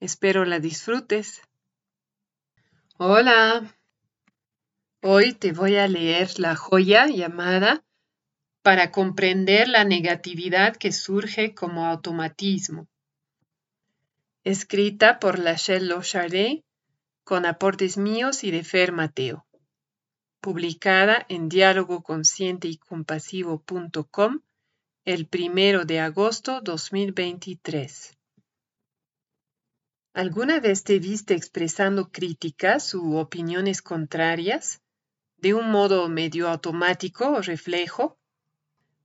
Espero la disfrutes. Hola. Hoy te voy a leer la joya llamada Para comprender la negatividad que surge como automatismo. Escrita por Lachelle Lochardet con aportes míos y de Fer Mateo. Publicada en diálogo consciente y compasivo.com el primero de agosto 2023. ¿Alguna vez te viste expresando críticas u opiniones contrarias de un modo medio automático o reflejo?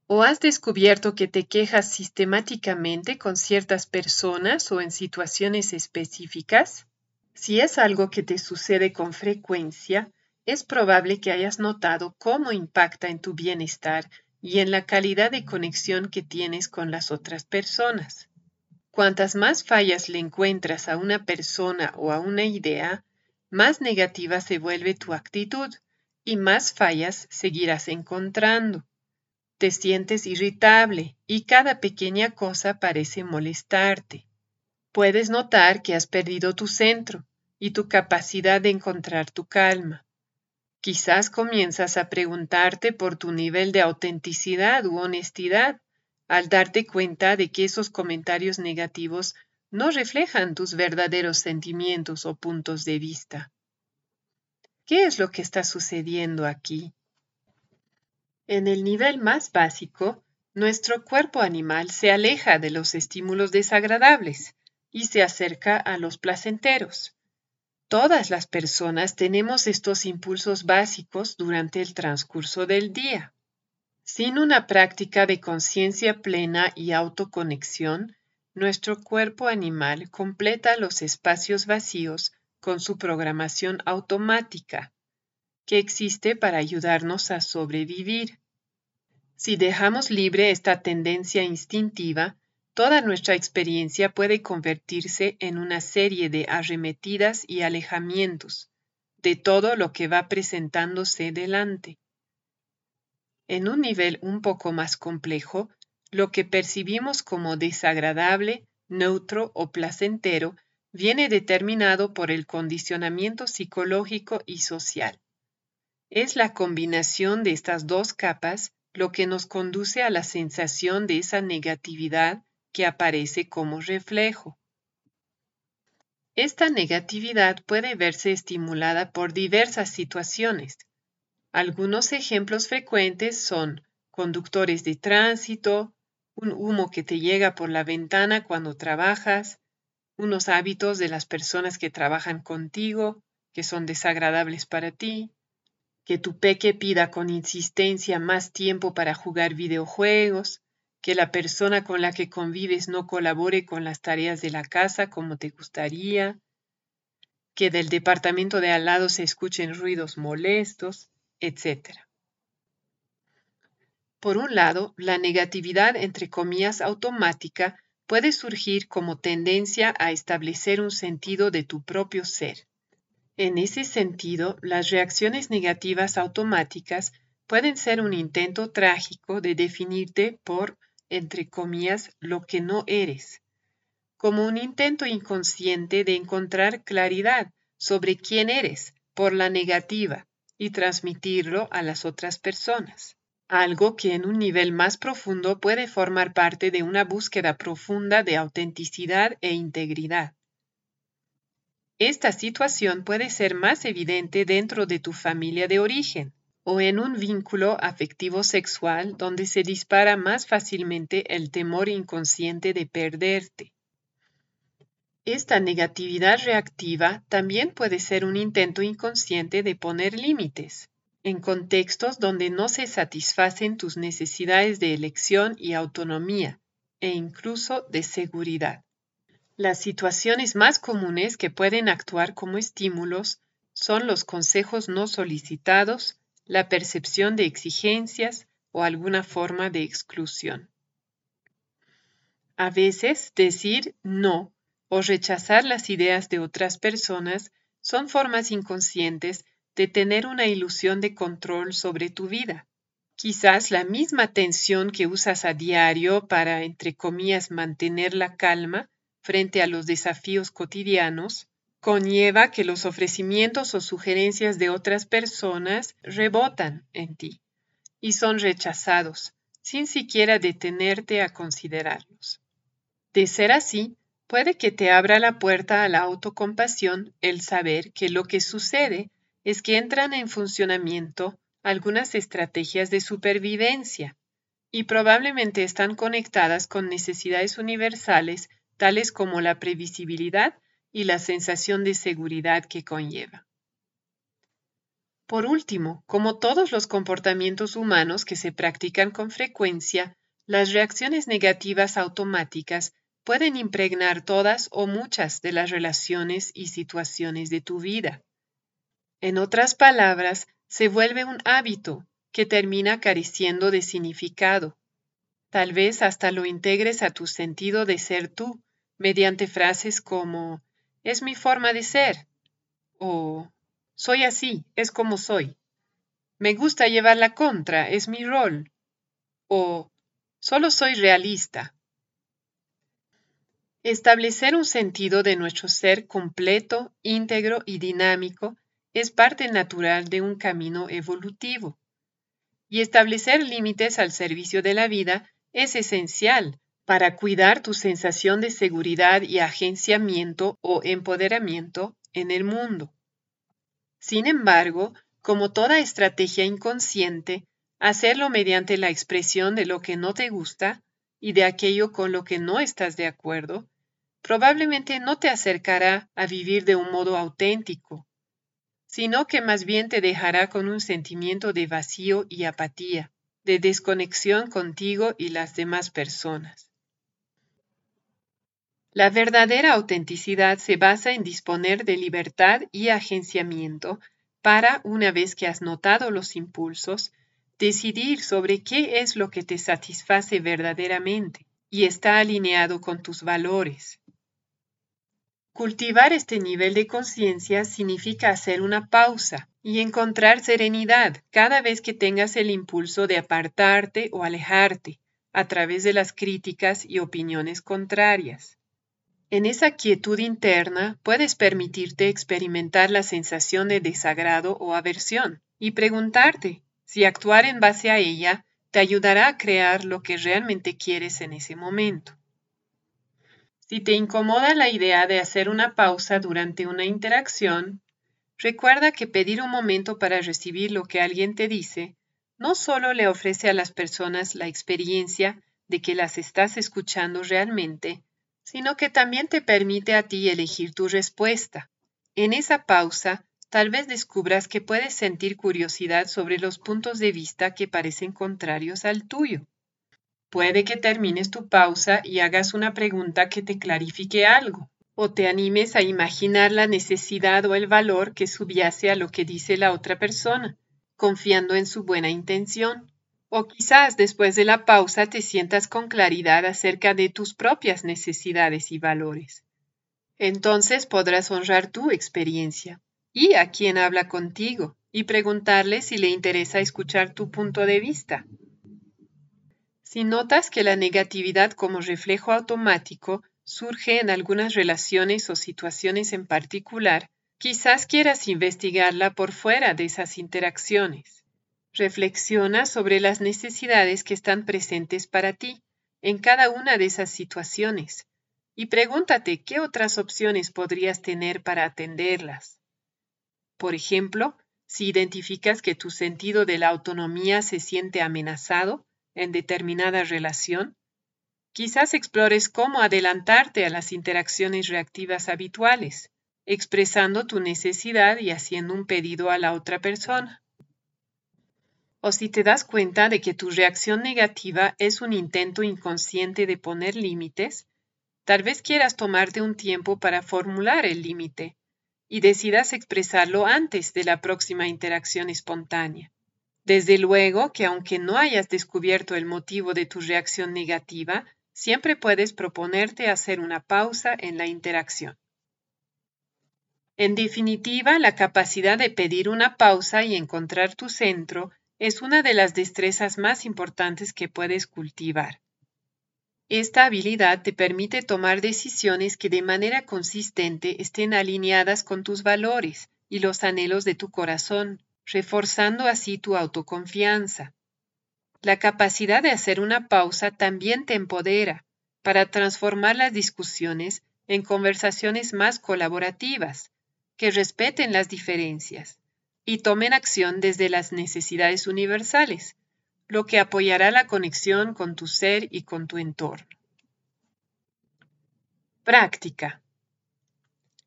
¿O has descubierto que te quejas sistemáticamente con ciertas personas o en situaciones específicas? Si es algo que te sucede con frecuencia, es probable que hayas notado cómo impacta en tu bienestar y en la calidad de conexión que tienes con las otras personas. Cuantas más fallas le encuentras a una persona o a una idea, más negativa se vuelve tu actitud y más fallas seguirás encontrando. Te sientes irritable y cada pequeña cosa parece molestarte. Puedes notar que has perdido tu centro y tu capacidad de encontrar tu calma. Quizás comienzas a preguntarte por tu nivel de autenticidad u honestidad al darte cuenta de que esos comentarios negativos no reflejan tus verdaderos sentimientos o puntos de vista. ¿Qué es lo que está sucediendo aquí? En el nivel más básico, nuestro cuerpo animal se aleja de los estímulos desagradables y se acerca a los placenteros. Todas las personas tenemos estos impulsos básicos durante el transcurso del día. Sin una práctica de conciencia plena y autoconexión, nuestro cuerpo animal completa los espacios vacíos con su programación automática, que existe para ayudarnos a sobrevivir. Si dejamos libre esta tendencia instintiva, toda nuestra experiencia puede convertirse en una serie de arremetidas y alejamientos de todo lo que va presentándose delante. En un nivel un poco más complejo, lo que percibimos como desagradable, neutro o placentero viene determinado por el condicionamiento psicológico y social. Es la combinación de estas dos capas lo que nos conduce a la sensación de esa negatividad que aparece como reflejo. Esta negatividad puede verse estimulada por diversas situaciones, algunos ejemplos frecuentes son conductores de tránsito, un humo que te llega por la ventana cuando trabajas, unos hábitos de las personas que trabajan contigo que son desagradables para ti, que tu peque pida con insistencia más tiempo para jugar videojuegos, que la persona con la que convives no colabore con las tareas de la casa como te gustaría, que del departamento de al lado se escuchen ruidos molestos, etc. Por un lado, la negatividad entre comillas automática puede surgir como tendencia a establecer un sentido de tu propio ser. En ese sentido, las reacciones negativas automáticas pueden ser un intento trágico de definirte por, entre comillas, lo que no eres, como un intento inconsciente de encontrar claridad sobre quién eres por la negativa, y transmitirlo a las otras personas, algo que en un nivel más profundo puede formar parte de una búsqueda profunda de autenticidad e integridad. Esta situación puede ser más evidente dentro de tu familia de origen o en un vínculo afectivo sexual donde se dispara más fácilmente el temor inconsciente de perderte. Esta negatividad reactiva también puede ser un intento inconsciente de poner límites, en contextos donde no se satisfacen tus necesidades de elección y autonomía, e incluso de seguridad. Las situaciones más comunes que pueden actuar como estímulos son los consejos no solicitados, la percepción de exigencias o alguna forma de exclusión. A veces decir no o rechazar las ideas de otras personas son formas inconscientes de tener una ilusión de control sobre tu vida. Quizás la misma tensión que usas a diario para, entre comillas, mantener la calma frente a los desafíos cotidianos, conlleva que los ofrecimientos o sugerencias de otras personas rebotan en ti y son rechazados, sin siquiera detenerte a considerarlos. De ser así, Puede que te abra la puerta a la autocompasión el saber que lo que sucede es que entran en funcionamiento algunas estrategias de supervivencia y probablemente están conectadas con necesidades universales tales como la previsibilidad y la sensación de seguridad que conlleva. Por último, como todos los comportamientos humanos que se practican con frecuencia, las reacciones negativas automáticas pueden impregnar todas o muchas de las relaciones y situaciones de tu vida. En otras palabras, se vuelve un hábito que termina careciendo de significado. Tal vez hasta lo integres a tu sentido de ser tú mediante frases como es mi forma de ser o soy así, es como soy. Me gusta llevar la contra, es mi rol. O solo soy realista, Establecer un sentido de nuestro ser completo, íntegro y dinámico es parte natural de un camino evolutivo. Y establecer límites al servicio de la vida es esencial para cuidar tu sensación de seguridad y agenciamiento o empoderamiento en el mundo. Sin embargo, como toda estrategia inconsciente, hacerlo mediante la expresión de lo que no te gusta y de aquello con lo que no estás de acuerdo probablemente no te acercará a vivir de un modo auténtico, sino que más bien te dejará con un sentimiento de vacío y apatía, de desconexión contigo y las demás personas. La verdadera autenticidad se basa en disponer de libertad y agenciamiento para, una vez que has notado los impulsos, decidir sobre qué es lo que te satisface verdaderamente y está alineado con tus valores. Cultivar este nivel de conciencia significa hacer una pausa y encontrar serenidad cada vez que tengas el impulso de apartarte o alejarte a través de las críticas y opiniones contrarias. En esa quietud interna puedes permitirte experimentar la sensación de desagrado o aversión y preguntarte si actuar en base a ella te ayudará a crear lo que realmente quieres en ese momento. Si te incomoda la idea de hacer una pausa durante una interacción, recuerda que pedir un momento para recibir lo que alguien te dice no solo le ofrece a las personas la experiencia de que las estás escuchando realmente, sino que también te permite a ti elegir tu respuesta. En esa pausa, tal vez descubras que puedes sentir curiosidad sobre los puntos de vista que parecen contrarios al tuyo. Puede que termines tu pausa y hagas una pregunta que te clarifique algo, o te animes a imaginar la necesidad o el valor que subyace a lo que dice la otra persona, confiando en su buena intención. O quizás después de la pausa te sientas con claridad acerca de tus propias necesidades y valores. Entonces podrás honrar tu experiencia y a quien habla contigo y preguntarle si le interesa escuchar tu punto de vista. Si notas que la negatividad como reflejo automático surge en algunas relaciones o situaciones en particular, quizás quieras investigarla por fuera de esas interacciones. Reflexiona sobre las necesidades que están presentes para ti en cada una de esas situaciones y pregúntate qué otras opciones podrías tener para atenderlas. Por ejemplo, si identificas que tu sentido de la autonomía se siente amenazado en determinada relación, quizás explores cómo adelantarte a las interacciones reactivas habituales, expresando tu necesidad y haciendo un pedido a la otra persona. O si te das cuenta de que tu reacción negativa es un intento inconsciente de poner límites, tal vez quieras tomarte un tiempo para formular el límite y decidas expresarlo antes de la próxima interacción espontánea. Desde luego que aunque no hayas descubierto el motivo de tu reacción negativa, siempre puedes proponerte hacer una pausa en la interacción. En definitiva, la capacidad de pedir una pausa y encontrar tu centro es una de las destrezas más importantes que puedes cultivar. Esta habilidad te permite tomar decisiones que de manera consistente estén alineadas con tus valores y los anhelos de tu corazón, reforzando así tu autoconfianza. La capacidad de hacer una pausa también te empodera para transformar las discusiones en conversaciones más colaborativas, que respeten las diferencias y tomen acción desde las necesidades universales, lo que apoyará la conexión con tu ser y con tu entorno. Práctica.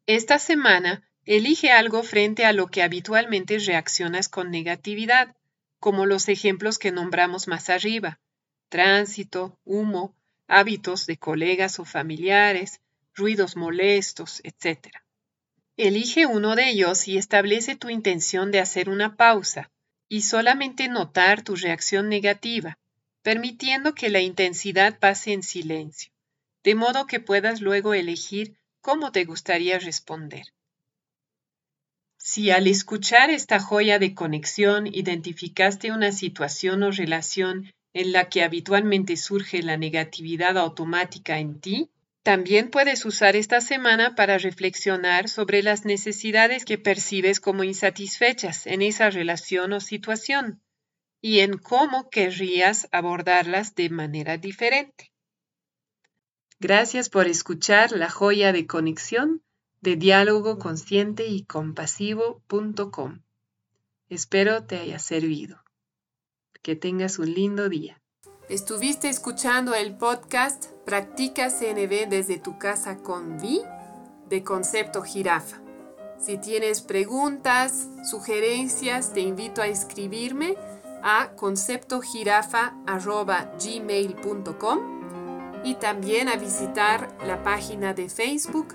Esta semana, elige algo frente a lo que habitualmente reaccionas con negatividad, como los ejemplos que nombramos más arriba, tránsito, humo, hábitos de colegas o familiares, ruidos molestos, etc. Elige uno de ellos y establece tu intención de hacer una pausa y solamente notar tu reacción negativa, permitiendo que la intensidad pase en silencio, de modo que puedas luego elegir cómo te gustaría responder. Si al escuchar esta joya de conexión identificaste una situación o relación en la que habitualmente surge la negatividad automática en ti, también puedes usar esta semana para reflexionar sobre las necesidades que percibes como insatisfechas en esa relación o situación y en cómo querrías abordarlas de manera diferente. Gracias por escuchar la joya de conexión de diálogo consciente y. Espero te haya servido. Que tengas un lindo día. Estuviste escuchando el podcast Practica CNB desde tu casa con Vi de Concepto Jirafa. Si tienes preguntas, sugerencias, te invito a escribirme a conceptojirafa.gmail.com y también a visitar la página de Facebook